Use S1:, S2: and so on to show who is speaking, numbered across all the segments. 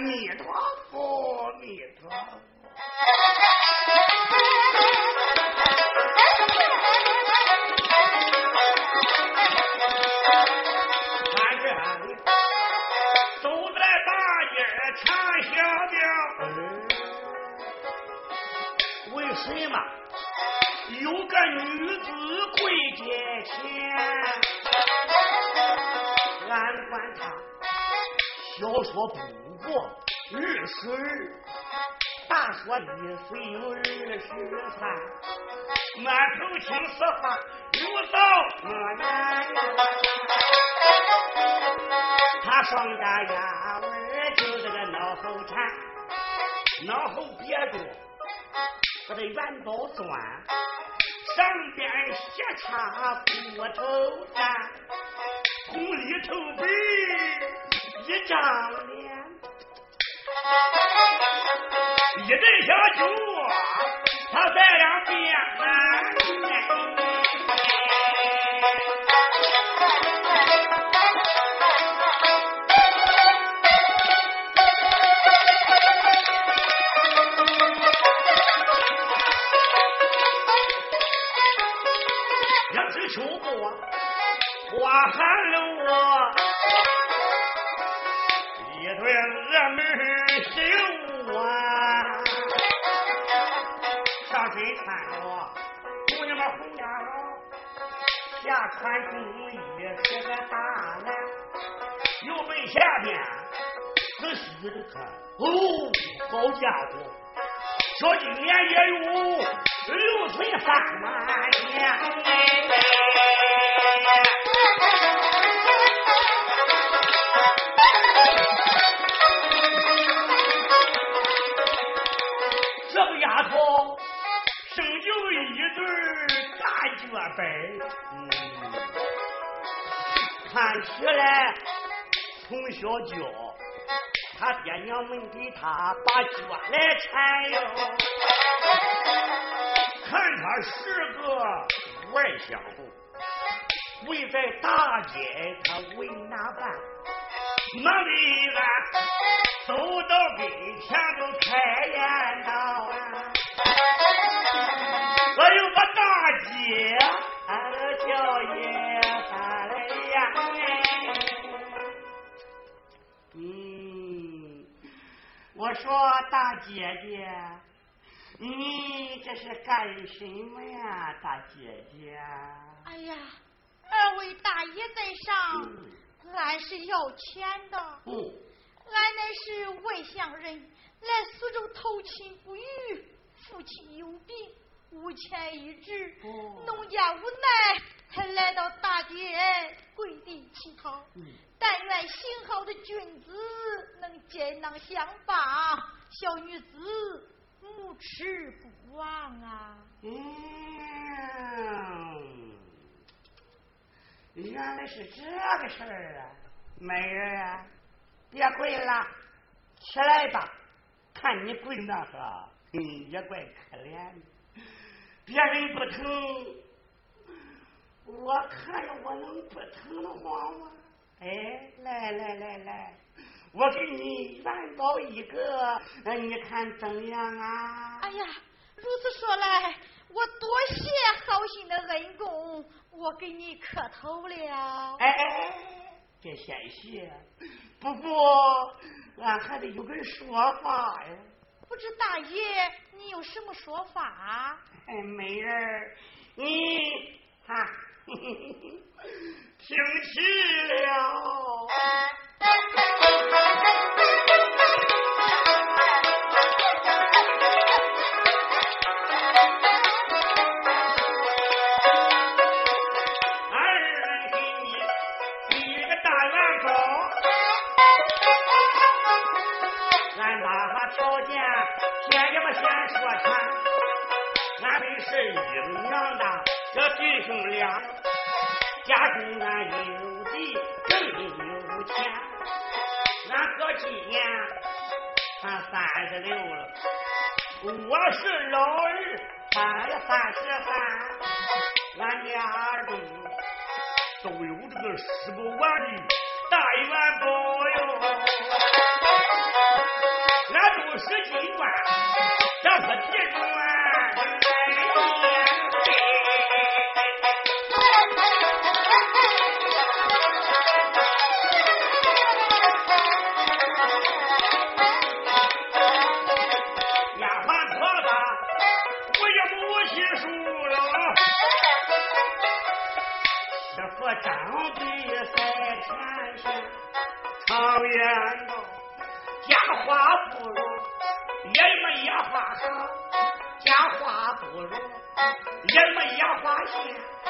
S1: 弥陀佛，弥陀。俺这里走在大街唱小调，为什么有个女子跪街前？俺管他小说不二十二，大说一岁有二十三。满头青丝发，有到我眼他双家丫鬟就这个脑后缠，脑后别着我的元宝钻，上边斜插骨头簪。红里透白一张脸，一对小酒，他在两边上身穿着姑娘们红家袄，下穿中衣是个大蓝，右背下边仔细的看，哦，好家伙，小今年也有六岁三满年。白，嗯，看起来从小教他爹娘们给他把脚来缠哟，看太相公，为在大街他为哪般？忙得俺走到跟前都开言道大姐叫爷翻来呀。嗯，我说大姐姐，你这是干什么呀，大姐姐？
S2: 哎呀，二位大爷在上。俺是要钱的，
S1: 嗯
S2: 俺乃是外乡人，来苏州投亲不遇，父亲有病，无钱医治，农家无奈，才来到大街跪地乞讨。但愿行好的君子能健囊相帮，小女子无耻不忘啊！
S1: 嗯。原来是这个事儿啊，美人啊，别跪了，起来吧。看你跪那个，嗯，也怪可怜的。别人不疼，我看着我能不疼的慌吗？哎，来来来来，我给你元宝一个，那你看怎样啊？哎
S2: 呀，如此说来，我多谢好心的恩公。我给你磕头了。
S1: 哎哎，别谢谢。不过俺还得有个说法呀。
S2: 不知大爷你有什么说法？
S1: 哎，美人你哈，听齐了。中俺有地更有钱，俺哥今年他三十六了，我是老二，他也三十三，俺俩都都有这个吃不完的大元宝哟，俺都是金官，这可提着。right here.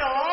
S1: 呢。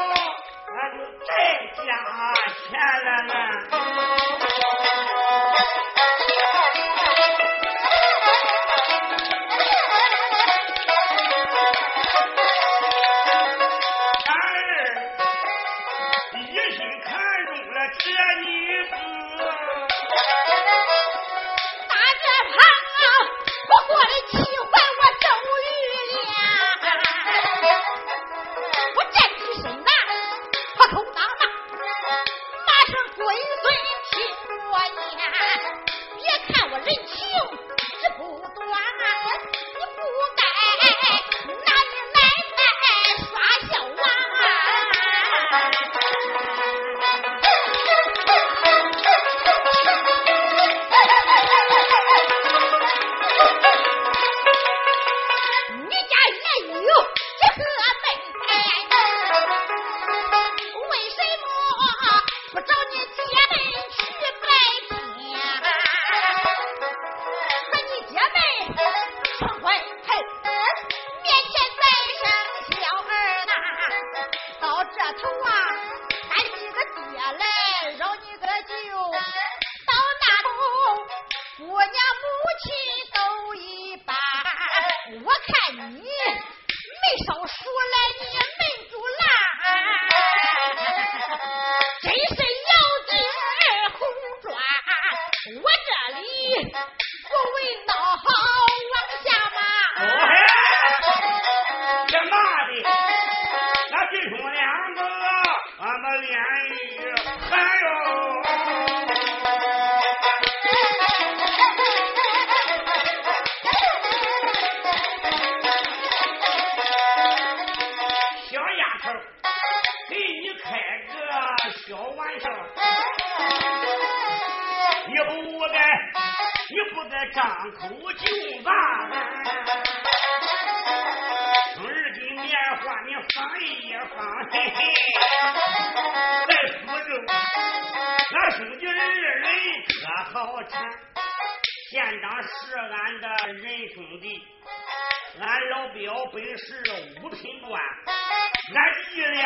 S1: 就办。生日今棉花你翻一翻，嘿嘿，在苏州，俺兄弟二人可好缠。县长是俺的人兄弟，俺老表本是五品官，俺弟俩。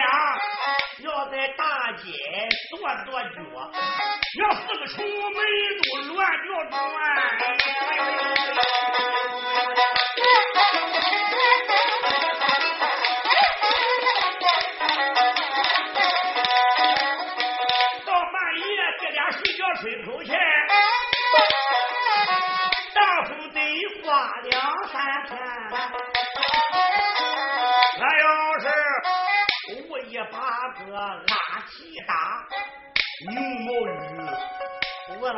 S1: 要在大街跺跺脚，让四个城门都乱叫转。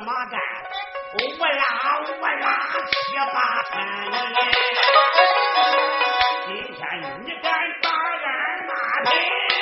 S1: 马杆，我拉我拉七八千里。今天你敢打俺马抬？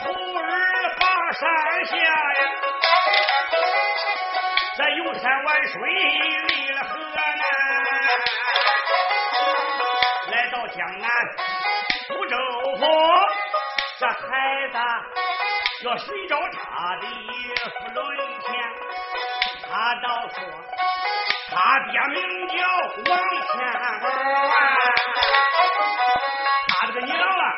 S1: 徒儿爬山下呀，咱游山玩水离了河南，来到江南苏州府，这孩子要寻找他的父伦天，他倒说他爹名叫王天宝，他这个娘啊。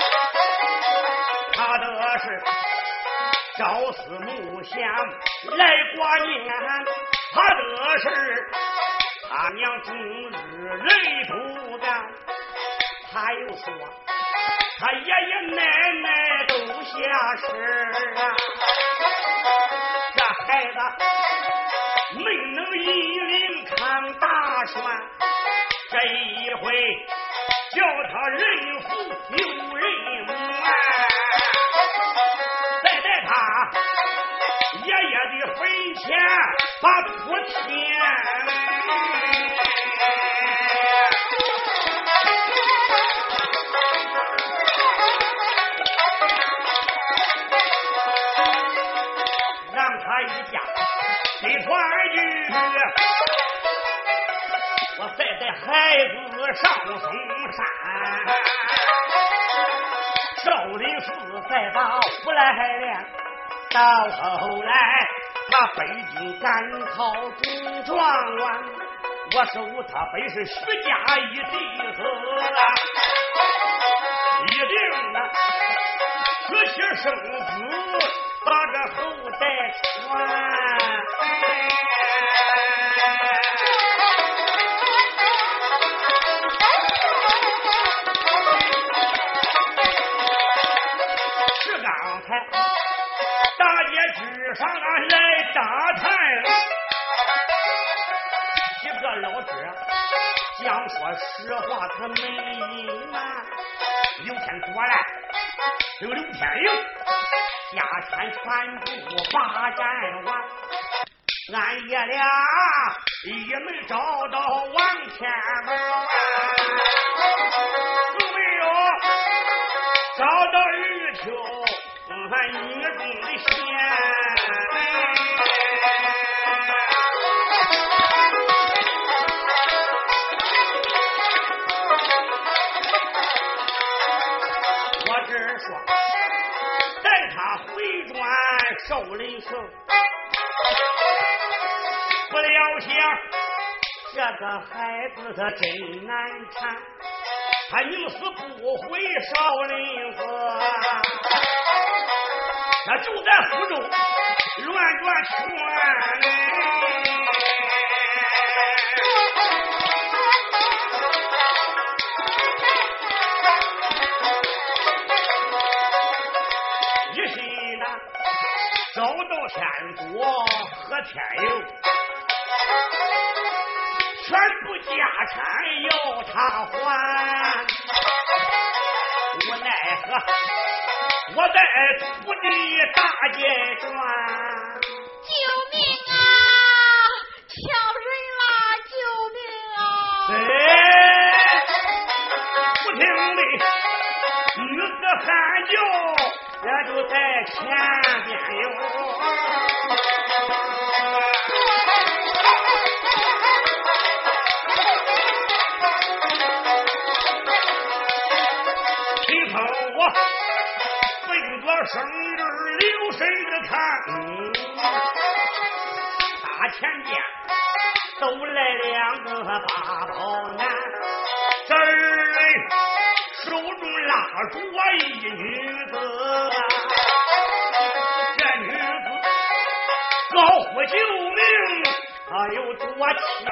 S1: 朝思暮想来挂念，他的是他娘终日泪不干，他又说他爷爷奶奶都下世啊，这孩子没能引领看大选。这一回叫他人父有人爷爷的坟前把土填。让他一家得团聚。我再带孩子上嵩山，少林寺再把福来练，到后来他北京赶考中状元，我收他本是徐家一弟子，一定啊娶妻生子，把这后代传。大街之上来打探，几个老者讲说实话，他没隐瞒。刘天过来，这个刘天营家产全部霸占完，俺爷俩也没找到王天门，有没有找到玉秋？俺女说带他回转少林寺，不料想这个孩子他真难缠，他宁死不回少林寺。那就在福州乱转圈。天国和天佑，全部家产要他还。无奈何，我在土地大街转。
S2: 救命啊！抢人啦！救命啊！哎，
S1: 不停的女子喊叫，那就在前边哟。听从我，奔着生日留神的看，大前边走来两个八宝男，这儿手中拉着一女高呼救命，啊，又多凄惨！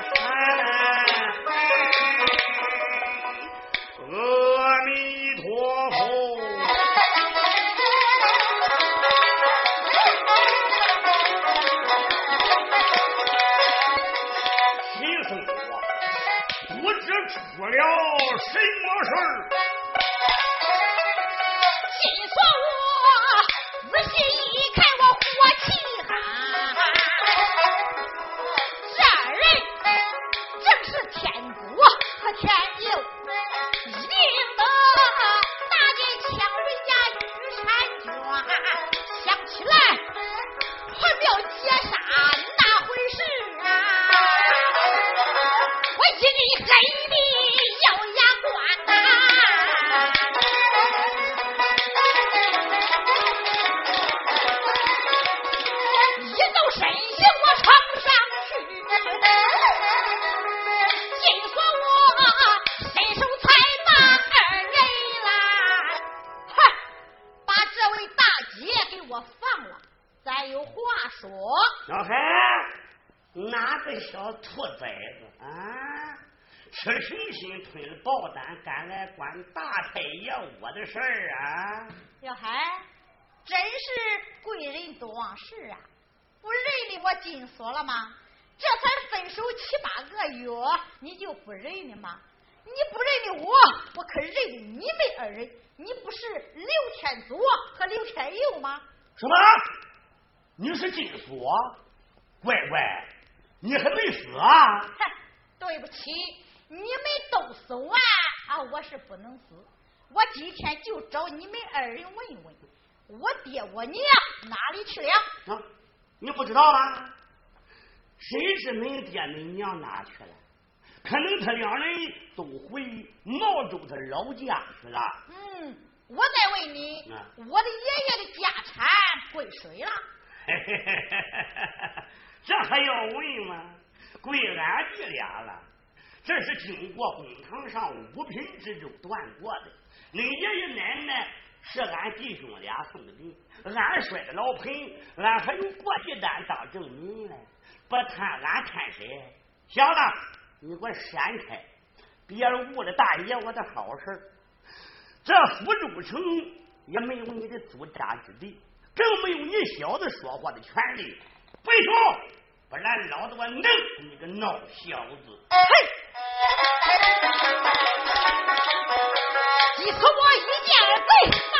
S1: 事儿啊？
S2: 小孩，真是贵人多忘事啊！不认得我金锁了吗？这才分手七八个月，你就不认得吗？你不认得我，我可认得你们二人。你不是刘天佐和刘天佑吗？
S1: 什么？你是金锁？乖乖，你还没死啊？哼，
S2: 对不起，你们都死完啊！我是不能死。我今天就找你们二人问问，我爹我娘哪里去了？
S1: 啊，你不知道吗？谁知恁爹恁娘哪去了？可能他两人都回毛州他老家去了。
S2: 嗯，我再问你，啊我的爷爷的家产归谁了？
S1: 嘿嘿嘿嘿嘿这还要问吗？归俺弟俩了。这是经过公堂上五品之州断过的。你爷爷奶奶是俺弟兄俩送的礼，俺摔的老盆，俺还有过继单当证明呢。不贪俺贪谁？小子，你给我闪开！别误了大爷我的好事。这福州城也没有你的驻扎之地，更没有你小子说话的权利。回去，不然老子我弄死你个孬小子！嘿
S2: 你说我一见贼把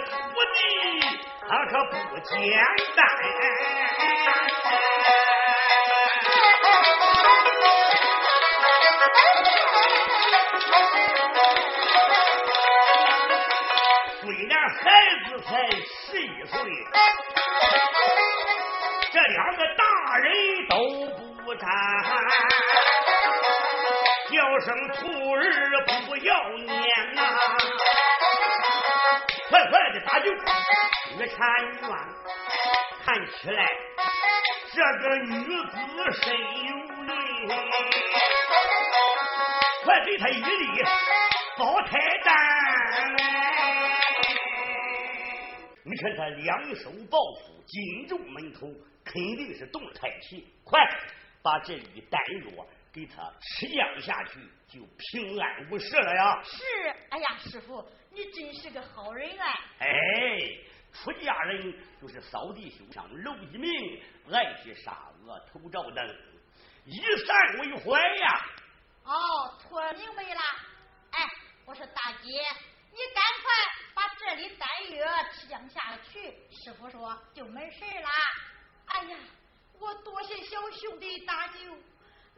S1: 徒弟他可不简单。越缠越乱。看起来这个女子身有灵，快给她一粒胞胎蛋。你看他两手抱腹，紧皱门头，肯定是动了胎气。快把这粒丹药。给他吃降下去，就平安无事了呀。
S2: 是，哎呀，师傅，你真是个好人啊！
S1: 哎，出家人就是扫地修墙楼一命，爱惜杀恶头照灯，以善为怀呀。
S2: 哦，托明白了。哎，我说大姐，你赶快把这里丹药吃降下去，师傅说就没事了。哎呀，我多谢小兄弟搭救。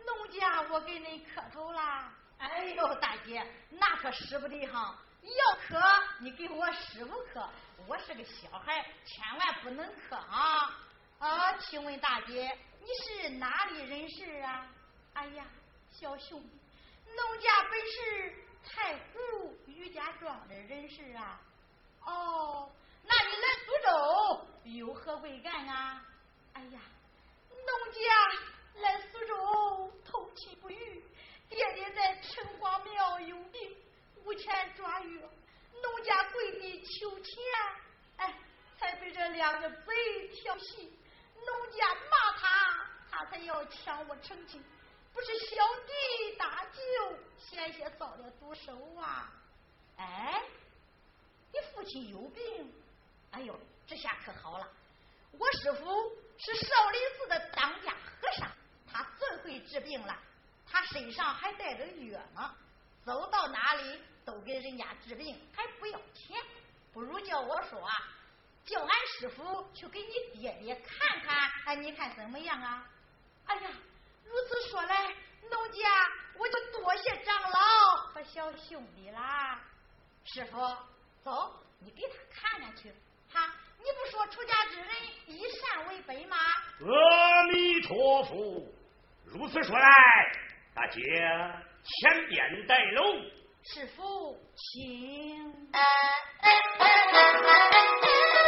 S2: 农家，我给你磕头啦！哎呦，大姐，那可使不得哈！你要磕，你给我师傅磕。我是个小孩，千万不能磕啊！啊，请问大姐，你是哪里人士啊？哎呀，小兄弟，农家本是太湖余家庄的人士啊。哦，那你来苏州有何贵干啊？哎呀，农家。来苏州投亲不遇，爹爹在城隍庙有病，无钱抓药，农家跪地求钱，哎，才被这两个贼调戏，农家骂他，他才要抢我成亲，不是小弟搭救，险些遭了毒手啊！哎，你父亲有病，哎呦，这下可好了，我师傅是少林寺的当家和尚。他最会治病了，他身上还带着药呢，走到哪里都给人家治病，还不要钱。不如叫我说，叫俺师傅去给你爹爹看看，哎，你看怎么样啊？哎呀，如此说来，农家我就多谢长老和小兄弟啦。师傅，走，你给他看看去。哈，你不说出家之人以善为本吗？
S1: 阿弥陀佛。如此说来，大姐前边带路。
S2: 是父亲。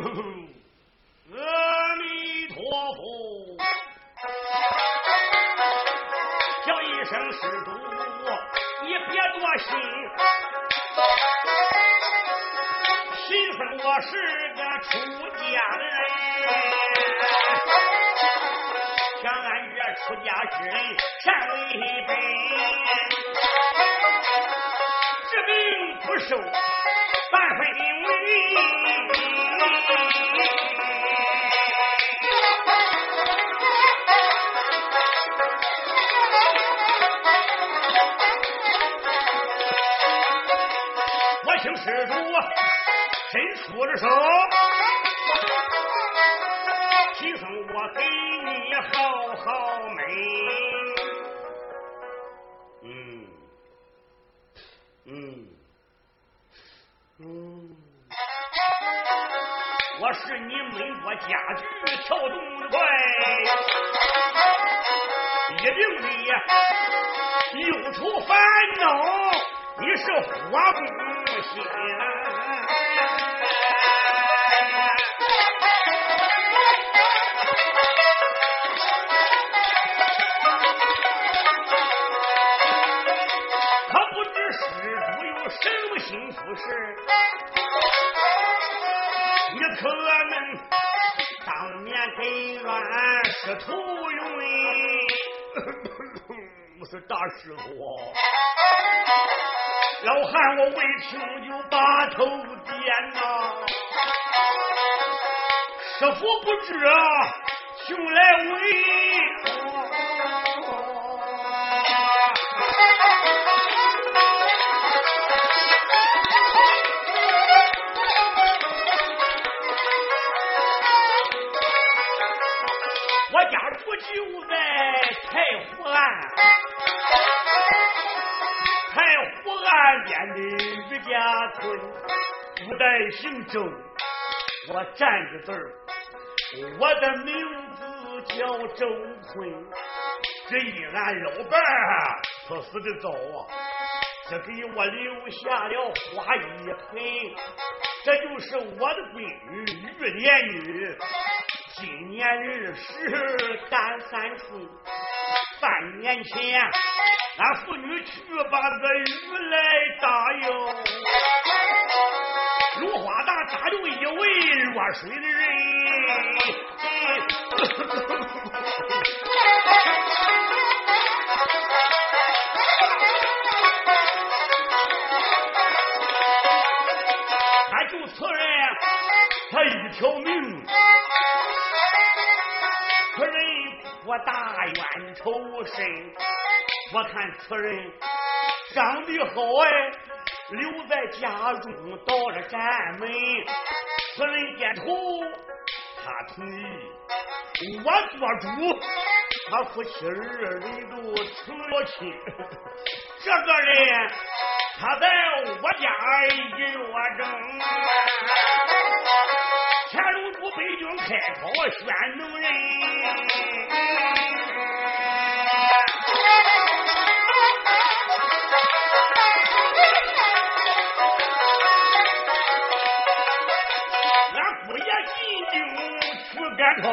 S1: 阿弥陀佛，叫一声施主，你别多心。心说我是个出家人，像俺这出家之人善为本，治病不受半分为。我请施主伸出了手，家具跳动的快，一定的忧愁烦恼，你是火攻心。可不知施主有什么心腹事，你可能俺师徒用。我说大师傅，老汉我未听就把头点呐，师傅不知啊，请来为。边的余家村，古代姓周，我占个字儿，我的名字叫周坤。这一俺老伴儿他死的早啊，这给我留下了花一盆，这就是我的闺女玉莲女。今年二十单三春，半年前俺父女去把个鱼来打哟，芦花大打就一位落水的人，他就此人，他一条命。此人不大冤仇深，我看此人长得好哎，留在家中到了站门。此人点头，他同意，我做主，他夫妻二人都成了亲。这个人他在我家一月整。乾隆主北京开考选能人，去赶考，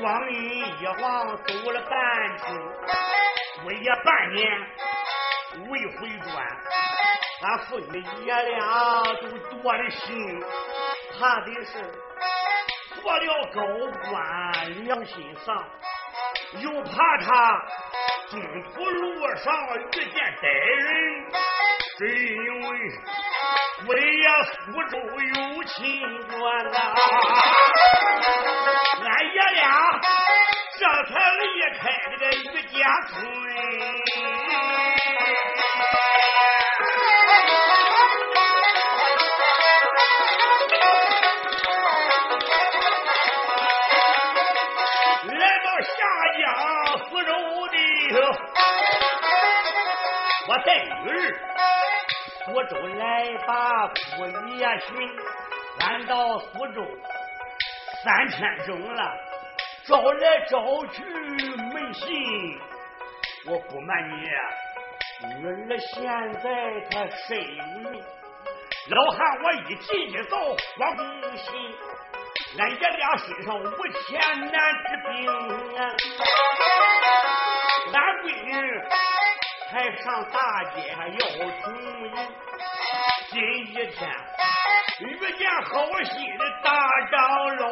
S1: 光阴一晃走了半秋，我也半年未回转。俺父女爷俩都多了心，怕的是做了高官良心丧，又怕他中途路上遇见歹人，只因为我爷苏州有亲眷呐，俺爷俩这才离开这个余家村。来到下江苏州的，我带女儿苏州来把姑爷寻，俺到苏州三天整了，找来找去没信。我不瞒你，女儿现在她身，老汉我一急一躁，我不信，俺爷俩身上无钱难治病啊！俺闺女还上大街要穷银，今一天遇见好心的大长老，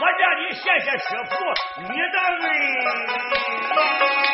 S1: 我叫你谢谢师傅你的恩。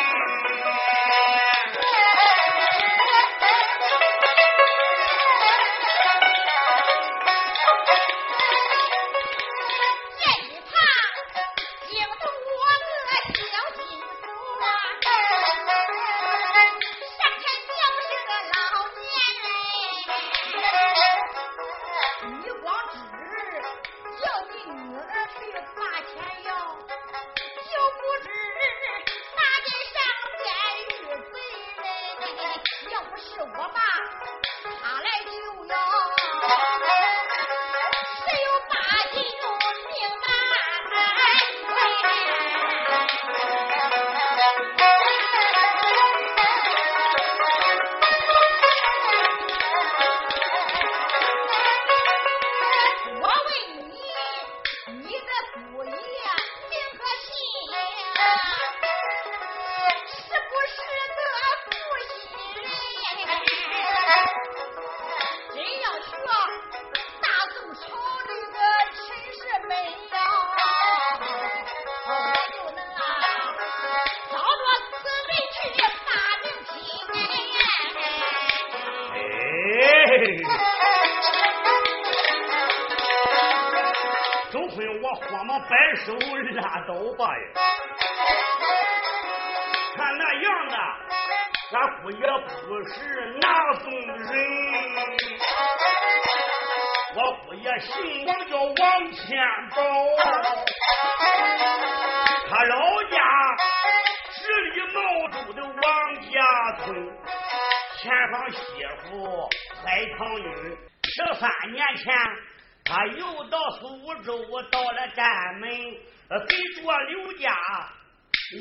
S1: 起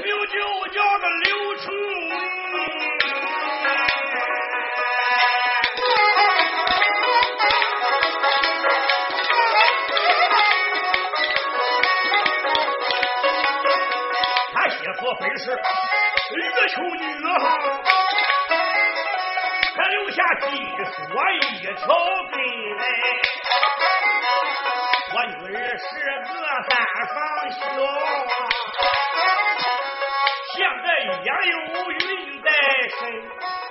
S1: 名就叫个刘成他媳妇本是月秋女，还留下鸡说一条根来。是个三房小。现在也有孕在身，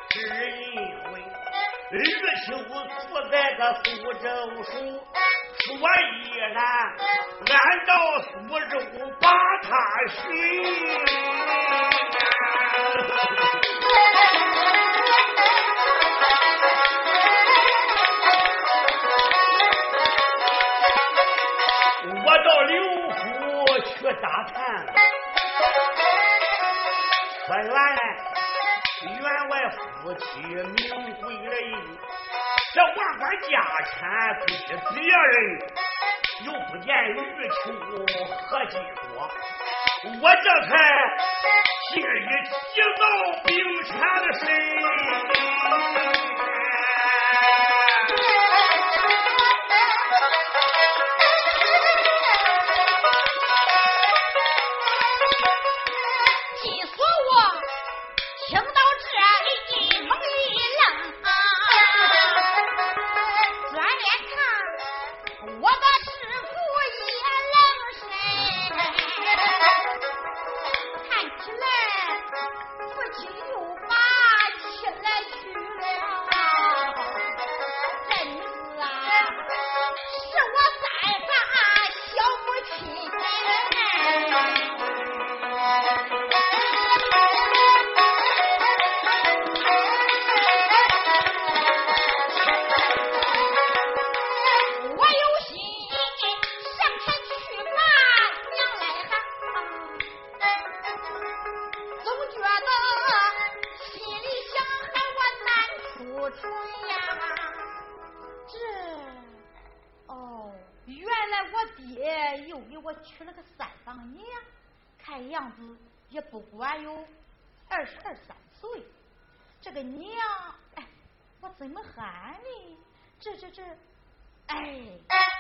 S1: 只因为日秋处在个苏州府，所以呢，俺到苏州把他寻。夫妻名贵人，这万贯家产归别人，又不见玉秋何计多？我这才心里急躁兵权的身。
S2: 这这这哎。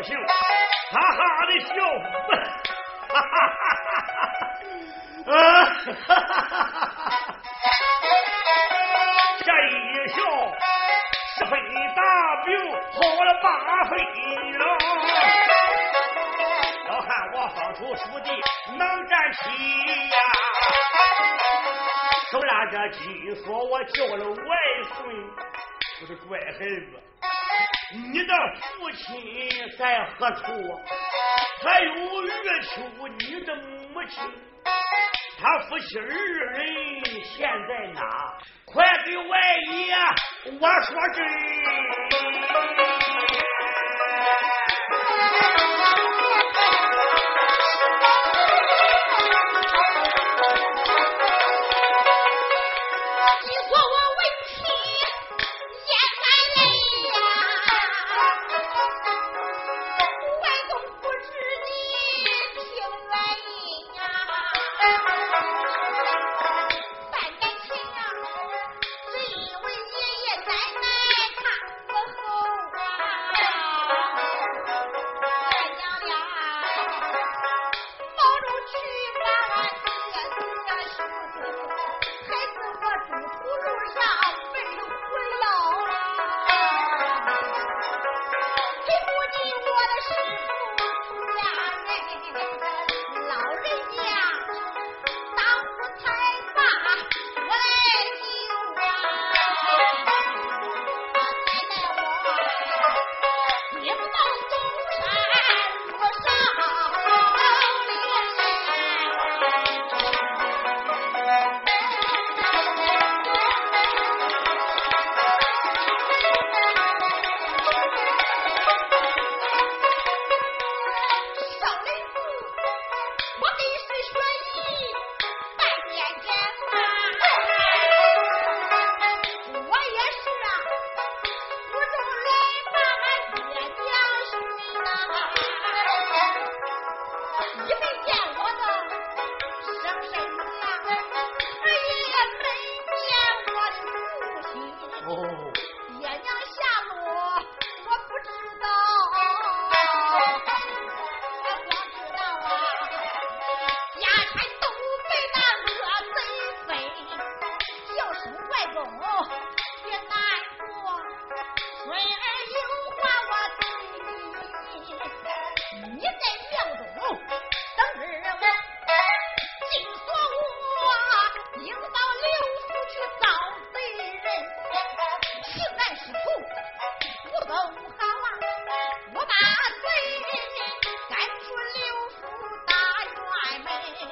S1: 高兴，哈哈的笑，哈哈哈哈哈哈，啊，哈哈哈哈哈哈，这一笑是非大病，好了八回了。老汉我方出书记能站起呀、啊，手拉着金锁，我叫了外孙，不是乖孩子。你的父亲在何处？还有月秋，你的母亲，他夫妻二人现在哪？快给外爷我说真。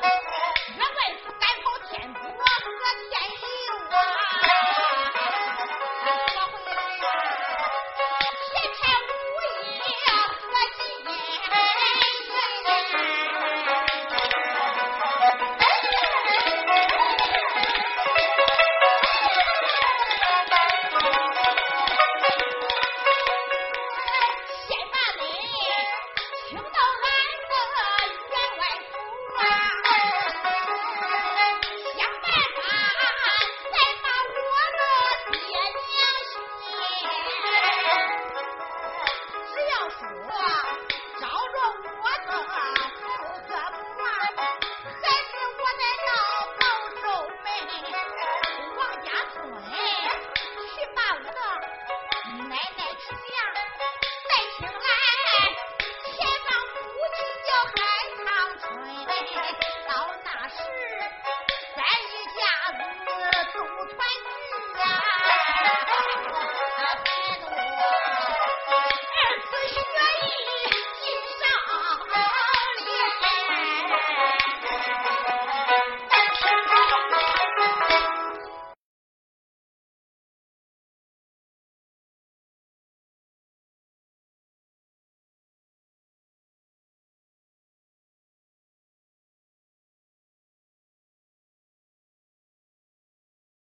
S2: 那怪